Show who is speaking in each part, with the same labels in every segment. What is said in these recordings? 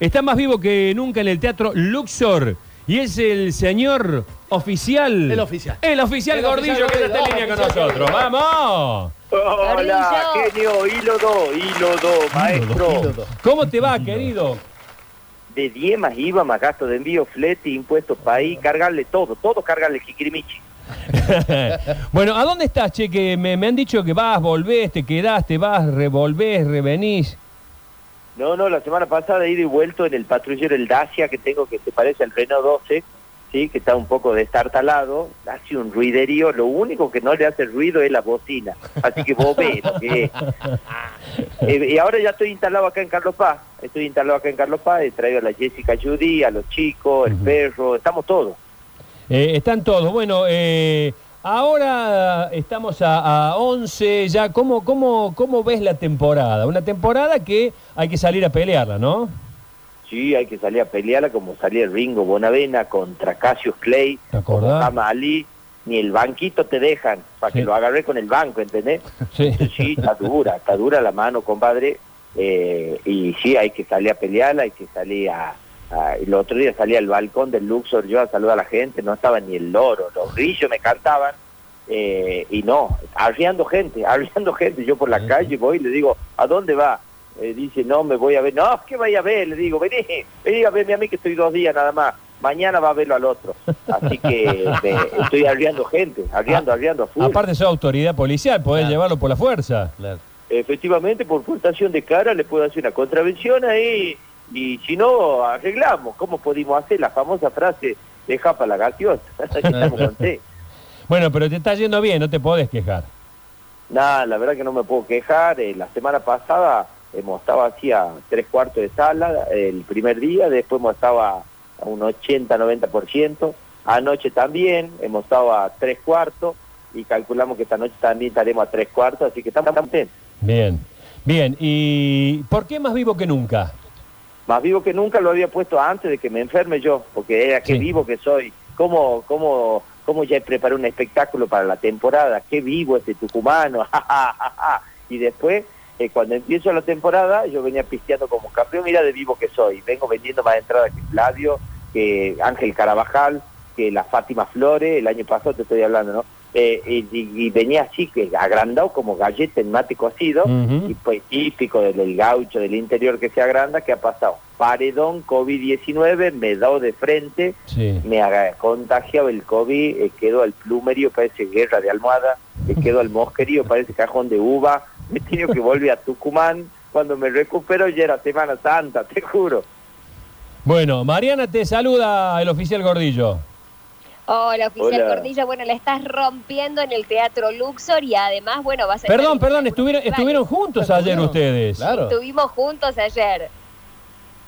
Speaker 1: está más vivo que nunca en el Teatro Luxor. Y es el señor oficial.
Speaker 2: El oficial.
Speaker 1: El oficial
Speaker 2: El
Speaker 1: Gordillo
Speaker 2: oficial
Speaker 1: que está en línea con nosotros. ¡Vamos!
Speaker 3: Hola, genio, hilo 2, hilo 2, maestro.
Speaker 1: ¿Cómo te va, querido?
Speaker 3: De 10 más IVA, más gasto de envío, flete, impuestos, país, cargarle todo, todo cargarle Kikirimichi.
Speaker 1: bueno, ¿a dónde estás, che? Que me, me han dicho que vas, volvés, te quedás, te vas, revolvés, revenís.
Speaker 3: No, no, la semana pasada he ido y vuelto en el patrullero el Dacia que tengo que se parece al Renault 12, sí, que está un poco destartalado, hace un ruiderío, lo único que no le hace ruido es la bocina, así que vos ves lo que es. Eh, y ahora ya estoy instalado acá en Carlos Paz, estoy instalado acá en Carlos Paz, he traído a la Jessica Judy, a los chicos, el perro, estamos todos.
Speaker 1: Eh, están todos. Bueno, eh, ahora estamos a, a 11 ya. ¿Cómo, cómo, ¿Cómo ves la temporada? Una temporada que hay que salir a pelearla, ¿no?
Speaker 3: Sí, hay que salir a pelearla como salía el Ringo Bonavena contra Cassius Clay. Muhammad Ali, ni el banquito te dejan, para
Speaker 1: Sí.
Speaker 3: que lo agarré con el banco, ¿entendés?
Speaker 1: Sí.
Speaker 3: Sí, está dura, está dura la mano, compadre, eh, y sí, hay que salir a pelearla, hay que salir a... a- el otro día salí al balcón del Luxor yo a saludar a la gente, no estaba ni el loro, los grillos me cantaban, eh, y no, arriando gente, arriando gente, yo por la calle voy y le digo, ¿a dónde va? Eh, dice, no, me voy a ver, no, ¿qué vaya a ver? Le digo, vení, vení a verme a mí que estoy dos días nada más, mañana va a verlo al otro, así que me- estoy arriando gente, arriando, arriando a full.
Speaker 1: Aparte, sos autoridad policial, podés
Speaker 2: Claro.
Speaker 1: llevarlo por la fuerza.
Speaker 2: Claro.
Speaker 3: efectivamente por portación de cara le puedo hacer una contravención ahí y si no arreglamos cómo pudimos hacer la famosa frase deja para la gaseosa Estamos con té.
Speaker 1: Bueno, pero te está yendo bien, no te podés quejar.
Speaker 3: nada la verdad que no me puedo quejar Eh, la semana pasada hemos estado así a tres cuartos de sala el primer día después hemos estado a, un 80 90% anoche también hemos estado a tres cuartos y calculamos que esta noche también estaremos a tres cuartos así que estamos contentos
Speaker 1: Bien, bien. ¿Y por qué más vivo que nunca?
Speaker 3: Más vivo que nunca lo había puesto antes de que me enferme yo, porque era
Speaker 1: Sí.
Speaker 3: vivo que soy. ¿Cómo, cómo, cómo ya preparé un espectáculo para la temporada? Qué vivo este tucumano. ja. y después, eh, cuando empiezo la temporada, yo venía pisteando como campeón. Mira de vivo que soy. Vengo vendiendo más entradas que Flavio, que Ángel Carabajal, que la Fátima Flores. El año pasado te estoy hablando, ¿no? Eh, y, y- venía así, que agrandado como galleta en mate cocido
Speaker 1: Ujú.
Speaker 3: y pues típico del, del gaucho del interior que se agranda, ¿qué ha pasado? Paredón, COVID-19, me da de frente,
Speaker 1: Sí.
Speaker 3: me ha contagiado el COVID, eh, quedó al plumerío, parece guerra de almohada, me quedó al mosquerío, parece cajón de uva, me he tenido que volver a Tucumán, cuando me recupero ya era Semana Santa, te juro.
Speaker 1: Bueno, Mariana te saluda el oficial Gordillo.
Speaker 4: Hola, oficial
Speaker 3: Hola.
Speaker 4: Gordillo. Bueno, la estás rompiendo en el Teatro Luxor y además, bueno, vas a
Speaker 1: Perdón, perdón, estuvieron, estuvieron juntos ayer
Speaker 2: Estuvieron.
Speaker 1: ustedes.
Speaker 2: Claro.
Speaker 4: Estuvimos juntos ayer.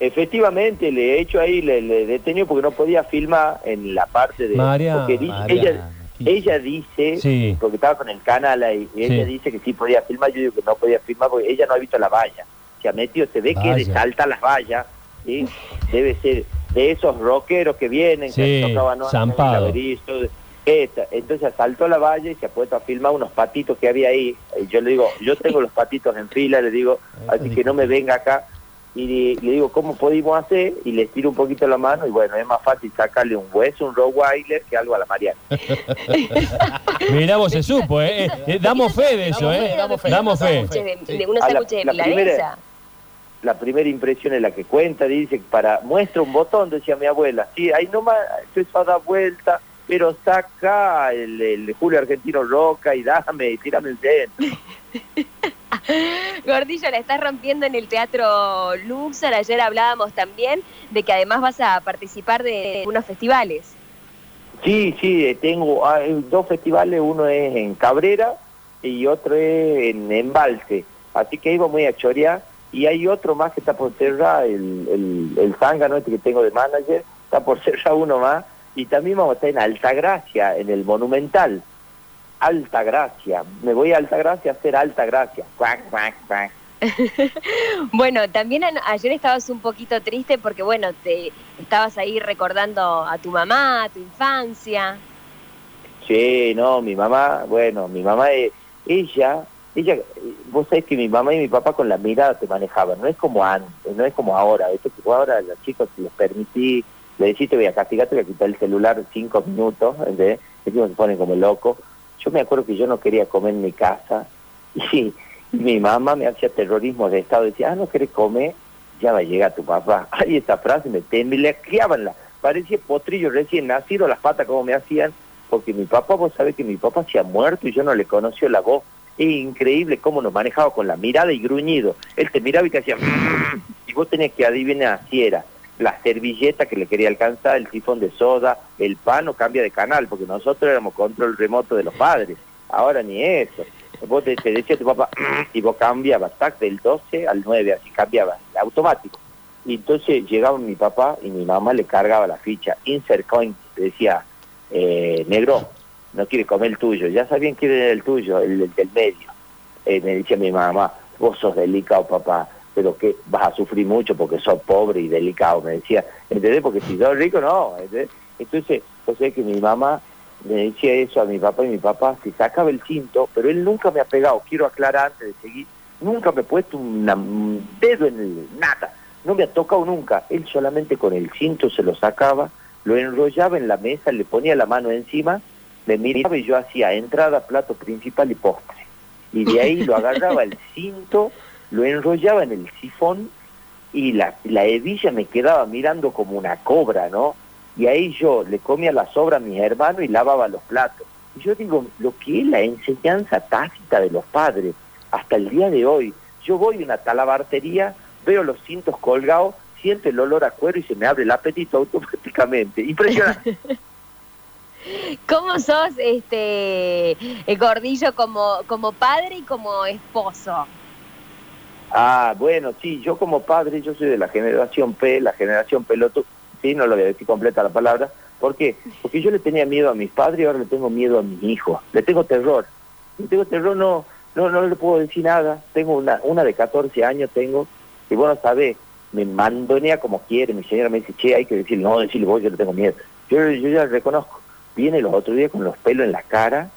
Speaker 3: Efectivamente, le he hecho ahí, le, le he detenido porque no podía filmar en la parte de...
Speaker 1: Mariana,
Speaker 3: porque ella, ella dice,
Speaker 1: Sí.
Speaker 3: porque estaba con el canal ahí, y ella
Speaker 1: Sí.
Speaker 3: dice que sí podía filmar, yo digo que no podía filmar porque ella no ha visto la valla. Se ha metido, se ve que le salta las vallas, ¿sí? Debe ser de esos rockeros que vienen,
Speaker 1: Sí,
Speaker 3: que tocaban ¿no?
Speaker 1: zampado.
Speaker 3: Entonces saltó la valla y se ha puesto a filmar unos patitos que había ahí. Y yo le digo, yo tengo los patitos en fila, le digo, así que no me venga acá. Y le digo, ¿cómo pudimos hacer? Y le tiro un poquito la mano y bueno, es más fácil sacarle un hueso, un Rottweiler, que algo a la Mariana.
Speaker 1: Mirá, vos se supo, ¿eh? Eh, eh, damos fe de eso, ¿eh?
Speaker 2: Damos fe,
Speaker 1: Damos fe.
Speaker 4: sándwiches de,
Speaker 2: Sí.
Speaker 4: de unos
Speaker 3: A la-
Speaker 4: sándwiches de milanesa.
Speaker 3: La primera impresión es la que cuenta, dice, para muestra un botón, decía mi abuela, sí, ahí nomás empezó a dar vuelta, pero saca el, el Julio Argentino Roca y dame, y tírame el centro.
Speaker 4: Gordillo, la estás rompiendo en el Teatro Luxor. Ayer hablábamos también de que además vas a participar de unos festivales.
Speaker 3: Sí, sí, eh, tengo ah, eh, dos festivales, uno es en Cabrera y otro es en Embalse, así que iba muy a chorear, y hay otro más que está por cerrar, el, el, el zángano este que tengo de manager, está por cerrar uno más, y también vamos a estar en Altagracia, en el Monumental. Altagracia, me voy a Altagracia a hacer Altagracia. Cuac, cuac, cuac.
Speaker 4: Bueno, también ayer estabas un poquito triste porque, bueno, te estabas ahí recordando a tu mamá, a tu infancia.
Speaker 3: Sí, no, mi mamá, bueno, mi mamá, ella ella, vos sabés que mi mamá y mi papá con la mirada te manejaban, no es como antes, no es como ahora, esto que ahora los chicos les permití, le decís te voy a castigar, te voy a quitar el celular cinco minutos, ¿entendés? Es se ponen como loco. Yo me acuerdo que yo no quería comer en mi casa y, mi mamá me hacía terrorismo de estado, decía, ah, no querés comer, ya va a llegar tu papá. Ay, esa frase me tembleaban, la, parecía potrillo recién nacido, las patas como me hacían, porque mi papá, vos sabés que mi papá se ha muerto y yo no le conoció la voz. Increíble cómo nos manejaba con la mirada y gruñido. Él te miraba y te hacía... y vos tenías que adivinar si era la servilleta que le quería alcanzar, el sifón de soda, el pan o cambia de canal, porque nosotros éramos control remoto de los padres. Ahora ni eso. Vos te, decía tu papá, y vos cambiabas, tac, del 12 al 9, así cambiaba, automático. Y entonces llegaba mi papá y mi mamá le cargaba la ficha, insert coin, decía, eh, negro, no quiere comer el tuyo. Ya sabían quién era el tuyo, el, del medio. Eh, me decía mi mamá, vos sos delicado, papá, pero que vas a sufrir mucho porque sos pobre y delicado. Me decía, ¿entendés? Porque si sos rico, no. Entonces, yo sé que mi mamá me decía eso a mi papá y mi papá se sacaba el cinto, pero él nunca me ha pegado. Quiero aclarar antes de seguir, nunca me ha puesto un dedo en el, nada. No me ha tocado nunca. Él solamente con el cinto se lo sacaba lo enrollaba en la mesa, le ponía la mano encima, me miraba y yo hacía entrada, plato principal y postre. Y de ahí lo agarraba el cinto, lo enrollaba en el sifón y la, la hebilla me quedaba mirando como una cobra, ¿no? Y ahí yo le comía la sobra a mis hermanos y lavaba los platos. Y yo digo, lo que es la enseñanza tácita de los padres, hasta el día de hoy, yo voy a una talabartería, veo los cintos colgados siente el olor a cuero y se me abre el apetito automáticamente. Impresionante.
Speaker 4: ¿Cómo sos, este, gordillo, como, como padre y como esposo?
Speaker 3: Ah, bueno, sí, yo como padre, yo soy de la generación P, la generación peloto, sí, no lo voy a decir completa la palabra. ¿Por qué? Porque yo le tenía miedo a mis padres y ahora le tengo miedo a mis hijos. Le tengo terror. Le tengo terror, no, no, no le puedo decir nada. Tengo una, una de 14 años, tengo, y bueno, sabés, me mandonea como quiere, mi señora me dice, che, hay que decirle, no, decirle vos, yo le tengo miedo. Yo, yo ya reconozco. Viene los otros días con los pelos en la cara,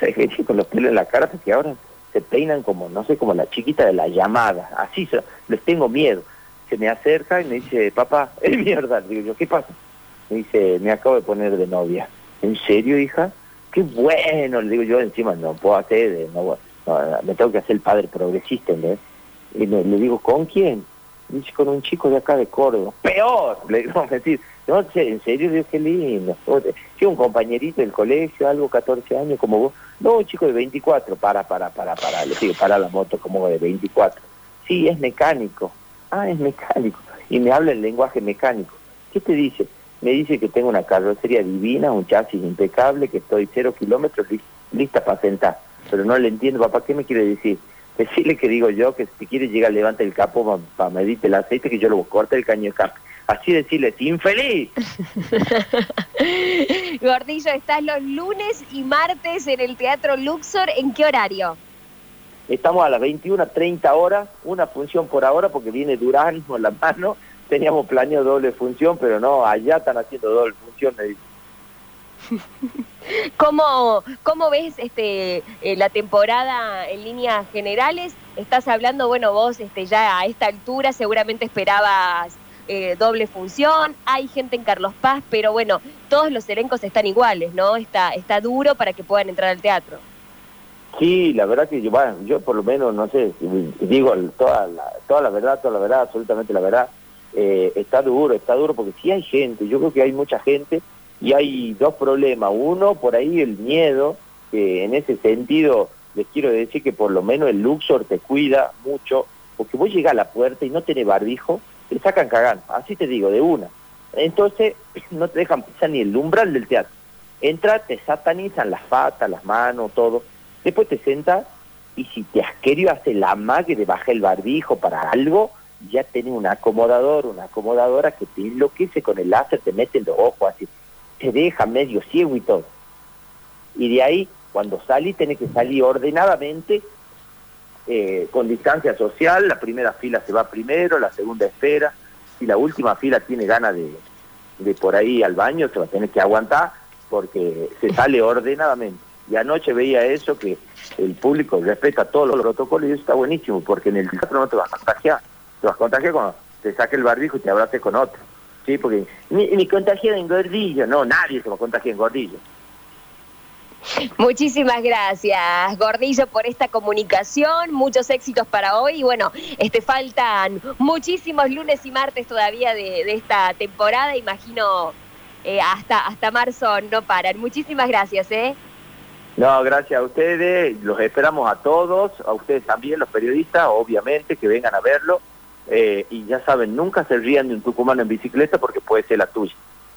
Speaker 3: con los pelos en la cara, porque ahora se peinan como, no sé, como la chiquita de la llamada, así, les tengo miedo. Se me acerca y me dice, papá, es mierda. Digo yo, ¿qué pasa? Me dice, me acabo de poner de novia. ¿En serio, hija? Qué bueno, le digo yo, encima no puedo hacer, no, me tengo que hacer el padre progresista, ¿entendés? Y le digo, ¿con quién? dice con un chico de acá de Córdoba. Peor, le digo, decir, no en serio, Dios, qué lindo. Sí, un compañerito del colegio, algo 14 años como vos. No, chico de 24, para, para, para, para, le digo, para la moto como de 24. Sí, es mecánico. Ah, es mecánico. Y me habla el lenguaje mecánico. ¿Qué te dice? Me dice que tengo una carrocería divina, un chasis impecable, que estoy cero kilómetros lista para sentar. Pero no le entiendo, papá, ¿qué me quiere decir? Decirle que digo yo que si quiere llegar, levante el capo para medirte el aceite, que yo lo corte el caño de capo. Así decirle, infeliz.
Speaker 4: Gordillo, estás los lunes y martes en el Teatro Luxor. ¿En qué horario?
Speaker 3: Estamos a las 21.30 horas, una función por ahora porque viene Durán con la mano. Teníamos planeado doble función, pero no, allá están haciendo doble función, me.
Speaker 4: ¿Cómo, ¿Cómo ves este eh, la temporada en líneas generales? Estás hablando, bueno, vos este, ya a esta altura seguramente esperabas eh, doble función, hay gente en Carlos Paz, pero bueno, todos los elencos están iguales, ¿no? Está, está duro para que puedan entrar al teatro.
Speaker 3: Sí, la verdad que yo, bueno, yo por lo menos, no sé, digo toda la, toda la verdad, toda la verdad, absolutamente la verdad, eh, está duro, está duro porque sí hay gente, yo creo que hay mucha gente y hay dos problemas. Uno, por ahí el miedo, que en ese sentido les quiero decir que por lo menos el Luxor te cuida mucho, porque vos llegas a la puerta y no tenés barbijo, te sacan cagando, así te digo, de una. Entonces no te dejan pisar ni el umbral del teatro. Entra, te satanizan las patas, las manos, todo. Después te sentas y si te has hacer la mague de bajar el barbijo para algo, ya tenés un acomodador, una acomodadora que te enloquece con el láser, te mete en los ojos así te deja medio ciego y todo. Y de ahí, cuando salís, tenés que salir ordenadamente, eh, con distancia social, la primera fila se va primero, la segunda espera, y la última fila tiene ganas de, de por ahí al baño, se va a tener que aguantar, porque se sale ordenadamente. Y anoche veía eso, que el público respeta todos los protocolos y eso está buenísimo, porque en el teatro no te vas a contagiar. Te vas a contagiar cuando te saque el barbijo y te abrace con otro. Sí, porque ni, ni contagiado en gordillo, no, nadie se va a contagiar en gordillo.
Speaker 4: Muchísimas gracias, Gordillo, por esta comunicación. Muchos éxitos para hoy. Y bueno, este, faltan muchísimos lunes y martes todavía de, esta temporada. Imagino eh, hasta, hasta marzo no paran. Muchísimas gracias, ¿eh?
Speaker 3: No, gracias a ustedes. Los esperamos a todos, a ustedes también, los periodistas, obviamente, que vengan a verlo. Eh, y ya saben, nunca se rían de un tucumano en bicicleta porque puede ser la tuya.